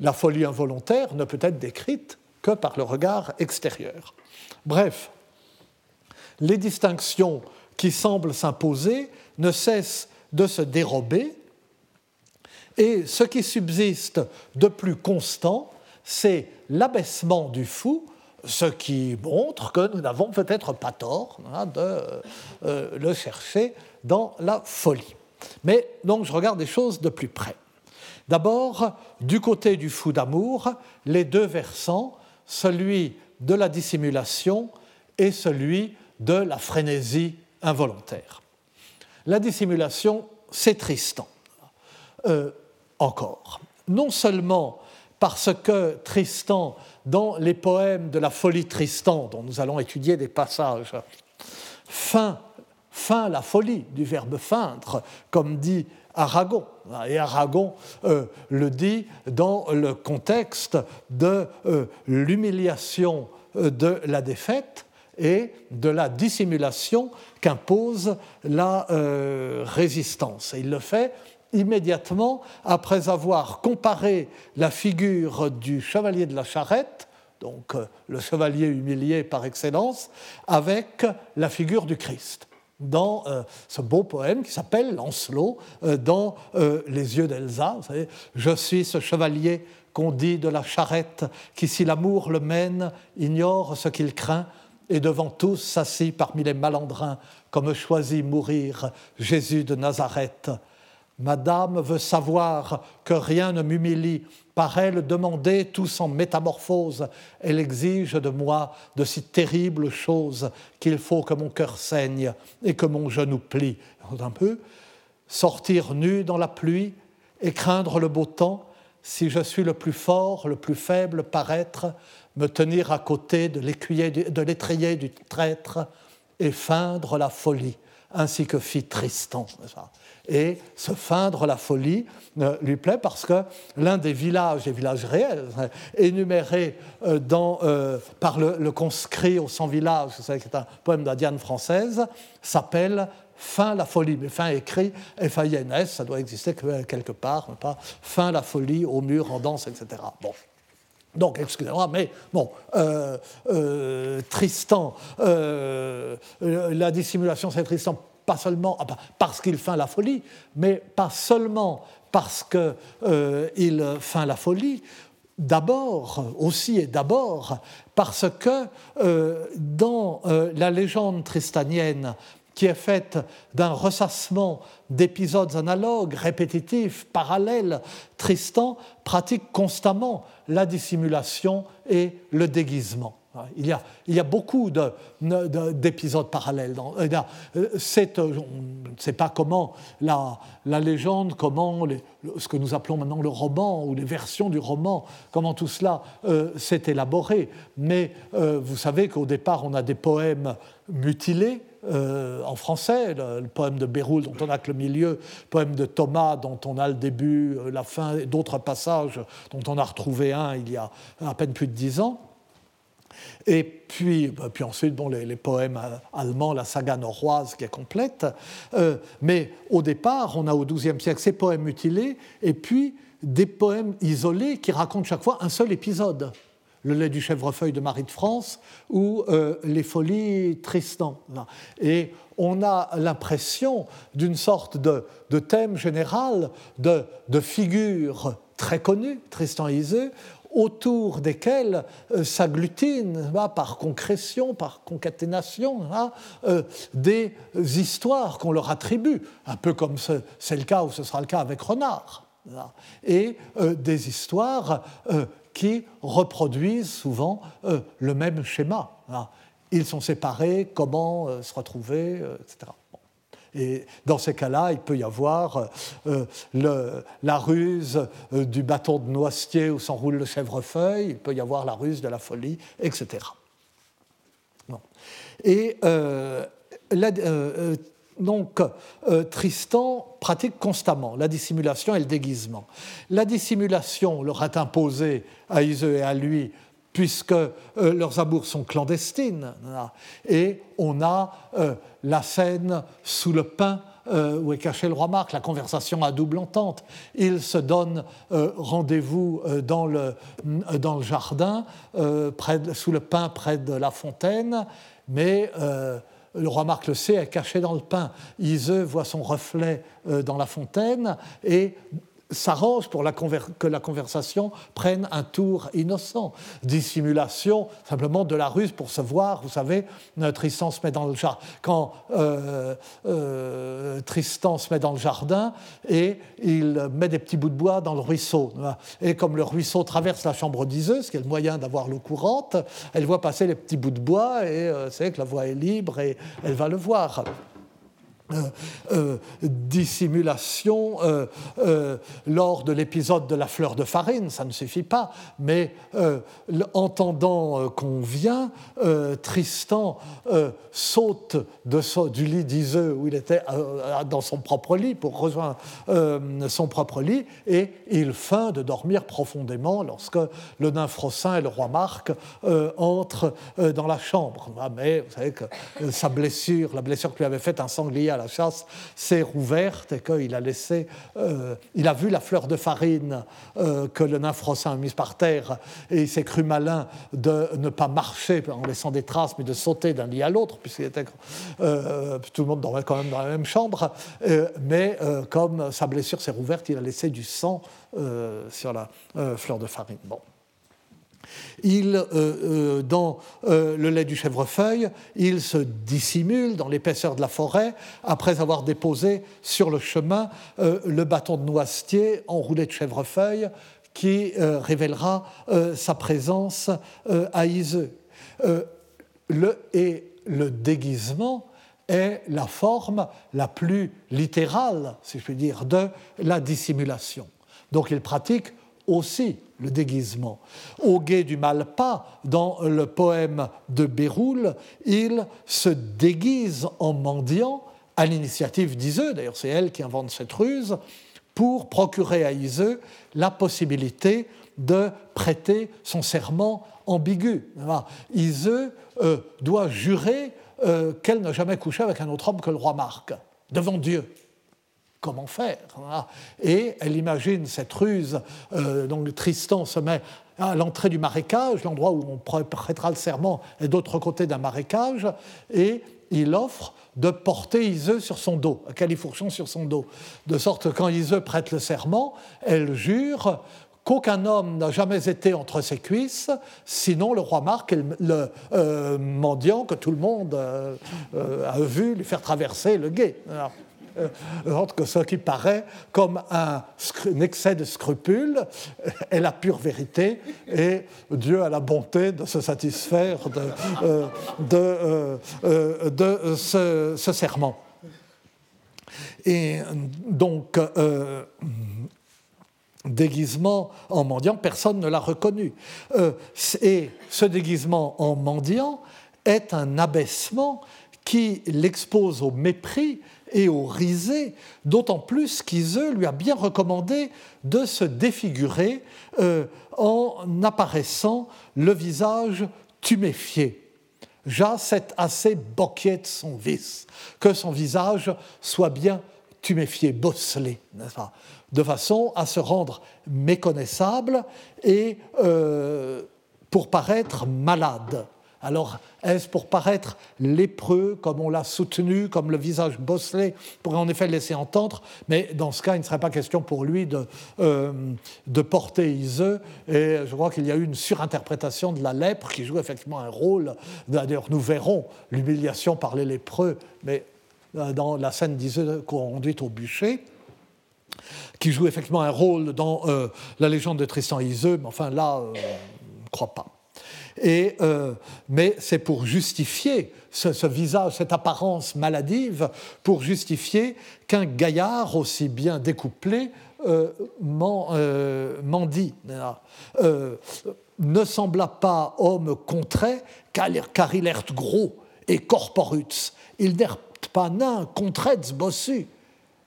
La folie involontaire ne peut être décrite que par le regard extérieur. Bref, les distinctions qui semblent s'imposer ne cessent de se dérober, et ce qui subsiste de plus constant, c'est l'abaissement du fou, ce qui montre que nous n'avons peut-être pas tort hein, de euh, le chercher dans la folie. Mais donc je regarde des choses de plus près. D'abord, du côté du fou d'amour, les deux versants celui de la dissimulation et celui de la frénésie involontaire. La dissimulation, c'est Tristan. Euh, encore. Non seulement parce que Tristan, dans les poèmes de la folie Tristan, dont nous allons étudier des passages, feint, feint la folie du verbe feindre, comme dit Aragon. Et Aragon euh, le dit dans le contexte de euh, l'humiliation euh, de la défaite et de la dissimulation qu'impose la résistance. Il le fait immédiatement après avoir comparé la figure du chevalier de la charrette, donc le chevalier humilié par excellence, avec la figure du Christ dans euh, ce beau poème qui s'appelle Lancelot, euh, dans euh, Les yeux d'Elsa. Je suis ce chevalier qu'on dit de la charrette, qui, si l'amour le mène, ignore ce qu'il craint, et devant tous s'assit parmi les malandrins, comme choisit mourir Jésus de Nazareth. Madame veut savoir que rien ne m'humilie, par elle demander tous en métamorphose. Elle exige de moi de si terribles choses qu'il faut que mon cœur saigne et que mon genou plie. Sortir nu dans la pluie et craindre le beau temps, si je suis le plus fort, le plus faible paraître, me tenir à côté de l'étrier du traître et feindre la folie, ainsi que fit Tristan et se feindre la folie euh, lui plaît parce que l'un des villages, des villages réels, hein, énumérés euh, euh, par le, conscrit aux 100 villages, c'est un poème de la Diane française, s'appelle Fin la folie, mais fin écrit F-I-N-S, ça doit exister quelque part, pas Fin la folie au mur en danse, etc. Bon. Donc, excusez-moi, mais bon, Tristan, la dissimulation, c'est Tristan pas seulement ah, parce qu'il feint la folie, mais pas seulement parce qu'il feint la folie, d'abord, aussi et d'abord, parce que dans la légende tristanienne, qui est faite d'un ressassement d'épisodes analogues, répétitifs, parallèles, Tristan pratique constamment la dissimulation et le déguisement. Il y a, beaucoup d'épisodes parallèles. Euh, euh, euh, on ne sait pas comment la, légende, comment ce que nous appelons maintenant le roman ou les versions du roman, comment tout cela s'est élaboré. Mais vous savez qu'au départ, on a des poèmes mutilés en français, le, poème de Béroul dont on a que le milieu, le poème de Thomas dont on a le début, la fin, d'autres passages dont on a retrouvé un il y a à peine plus de dix ans. Et puis, bah, puis ensuite, bon, les, poèmes allemands, la saga norroise qui est complète. Euh, mais au départ, on a au XIIe siècle ces poèmes mutilés et puis des poèmes isolés qui racontent chaque fois un seul épisode le lait du chèvrefeuille de Marie de France ou euh, les folies Tristan. Et on a l'impression d'une sorte de, thème général, de, de figures très connues, Tristan et Iseux, autour desquelles euh, s'agglutinent par concrétion, par concaténation, euh, des histoires qu'on leur attribue, un peu comme c'est le cas ou ce sera le cas avec Renard. Et des histoires qui reproduisent souvent euh, le même schéma. Ils sont séparés, comment euh, se retrouver, euh, etc. Et dans ces cas-là, il peut y avoir le, la ruse du bâton de noisetier où s'enroule le chèvrefeuille, il peut y avoir la ruse de la folie, etc. Et la, donc, euh, Tristan pratique constamment la dissimulation et le déguisement. La dissimulation leur est imposée à Iseux et à lui puisque euh, leurs amours sont clandestines. Et on a euh, la scène sous le pin où est caché le roi Marc, la conversation à double entente. Ils se donnent rendez-vous dans le, dans, le, jardin, près sous le pin près de la fontaine, mais le roi Marc le sait, est caché dans le pain. Iseux voit son reflet euh, dans la fontaine et s'arrange pour que la conversation prenne un tour innocent. Dissimulation, simplement de la ruse pour se voir. Vous savez, Tristan se met dans le jardin. Quand euh, euh, Tristan se met dans le jardin et il met des petits bouts de bois dans le ruisseau. Et comme le ruisseau traverse la chambre d'Iseux, ce qui est le moyen d'avoir l'eau courante, elle voit passer les petits bouts de bois et euh, c'est que la voie est libre et elle va le voir. Euh, euh, dissimulation euh, lors de l'épisode de la fleur de farine, ça ne suffit pas, mais entendant qu'on vient, Tristan saute de du lit d'Iseux où il était dans son propre lit pour rejoindre son propre lit et il feint de dormir profondément lorsque le nymphe et le roi Marc entrent dans la chambre. Ah, mais vous savez que sa blessure, la blessure que lui avait faite un sanglier à la chasse s'est rouverte et qu'il a laissé, euh, il a vu la fleur de farine euh, que le nymphe a mise par terre et il s'est cru malin de ne pas marcher en laissant des traces, mais de sauter d'un lit à l'autre, puisqu'il était euh, tout le monde dormait quand même dans la même chambre. mais comme sa blessure s'est rouverte, il a laissé du sang sur la fleur de farine. Bon. Il, euh, euh, dans euh, le lait du chèvrefeuille, il se dissimule dans l'épaisseur de la forêt après avoir déposé sur le chemin le bâton de noisetier enroulé de chèvrefeuille qui révélera sa présence à Iseux. le, et le déguisement est la forme la plus littérale, si je puis dire, de la dissimulation. Donc il pratique aussi le déguisement. Au guet du Malpas, dans le poème de Béroul, il se déguise en mendiant, à l'initiative d'Iseux, d'ailleurs c'est elle qui invente cette ruse, pour procurer à Iseux la possibilité de prêter son serment ambigu. Iseux euh, doit jurer euh, qu'elle n'a jamais couché avec un autre homme que le roi Marc, devant Dieu. Comment faire Et elle imagine cette ruse. Euh, donc Tristan se met à l'entrée du marécage, l'endroit où on prêtera le serment est d'autre côté d'un marécage, et il offre de porter Iseux sur son dos, Califourchon sur son dos, de sorte que quand Iseux prête le serment, elle jure qu'aucun homme n'a jamais été entre ses cuisses, sinon le roi Marc et le, euh, mendiant que tout le monde euh, a vu lui faire traverser le guet. Euh, que ce qui paraît comme un, excès de scrupules est la pure vérité et Dieu a la bonté de se satisfaire de, euh, euh, de ce, serment. Et donc, déguisement en mendiant, personne ne l'a reconnu. et ce déguisement en mendiant est un abaissement qui l'expose au mépris et au risé, d'autant plus qu'Iseux lui a bien recommandé de se défigurer euh, en apparaissant le visage tuméfié. Ja, c'est assez boquet de son vice, que son visage soit bien tuméfié, bosselé, de façon à se rendre méconnaissable et euh, pour paraître malade. Alors, est-ce pour paraître lépreux, comme on l'a soutenu, comme le visage bosselé pourrait en effet laisser entendre Mais dans ce cas, il ne serait pas question pour lui de, euh, porter Iseux. Et je crois qu'il y a eu une surinterprétation de la lèpre qui joue effectivement un rôle. D'ailleurs, nous verrons l'humiliation par les lépreux, mais euh, dans la scène d'Iseux conduite au bûcher qui joue effectivement un rôle dans euh, la légende de Tristan Iseux, mais enfin là, ne croit pas. Et, euh, mais c'est pour justifier ce, visage, cette apparence maladive, pour justifier qu'un gaillard aussi bien découplé euh, euh mendie. Euh, ne sembla pas homme contrait, car il est gros et corporuts. Il n'est pas nain, contrets bossu.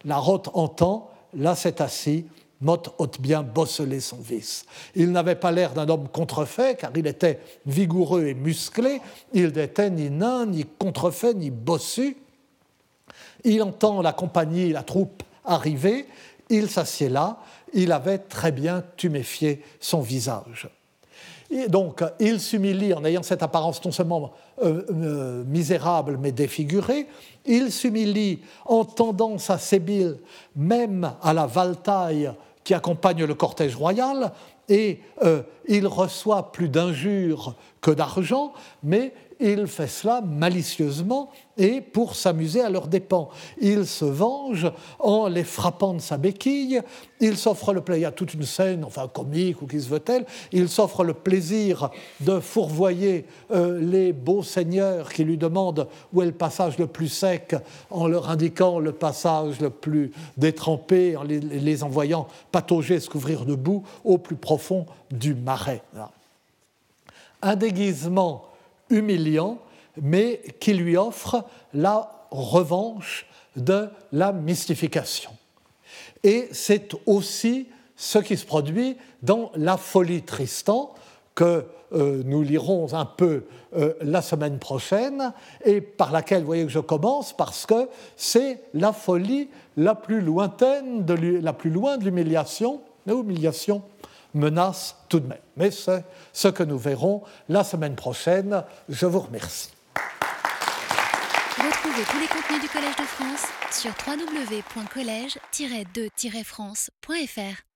La rote entend, là c'est assis, Motte ôte bien bosselé son vice. Il n'avait pas l'air d'un homme contrefait, car il était vigoureux et musclé. Il n'était ni nain, ni contrefait, ni bossu. Il entend la compagnie, la troupe arriver. Il s'assied là. Il avait très bien tuméfié son visage. Donc, il s'humilie en ayant cette apparence non seulement euh, euh, misérable mais défigurée, il s'humilie en tendant sa sébile même à la valtaille qui accompagne le cortège royal, et euh, il reçoit plus d'injures que d'argent, mais il fait cela malicieusement et pour s'amuser à leurs dépens. Il se venge en les frappant de sa béquille, il s'offre le plaisir, y a toute une scène, enfin comique ou qui se veut-elle, il s'offre le plaisir de fourvoyer euh, les beaux seigneurs qui lui demandent où est le passage le plus sec en leur indiquant le passage le plus détrempé, en les, les envoyant patauger, se couvrir de boue au plus profond du marais. Un déguisement humiliant, mais qui lui offre la revanche de la mystification. Et c'est aussi ce qui se produit dans La folie Tristan, que euh, nous lirons un peu euh, la semaine prochaine, et par laquelle vous voyez que je commence, parce que c'est la folie la plus lointaine, de la plus loin de l'humiliation, l'humiliation menace tout de même. Mais c'est ce que nous verrons la semaine prochaine. Je vous remercie. Retrouvez tous les contenus du Collège de France sur www.colège-2-france.fr.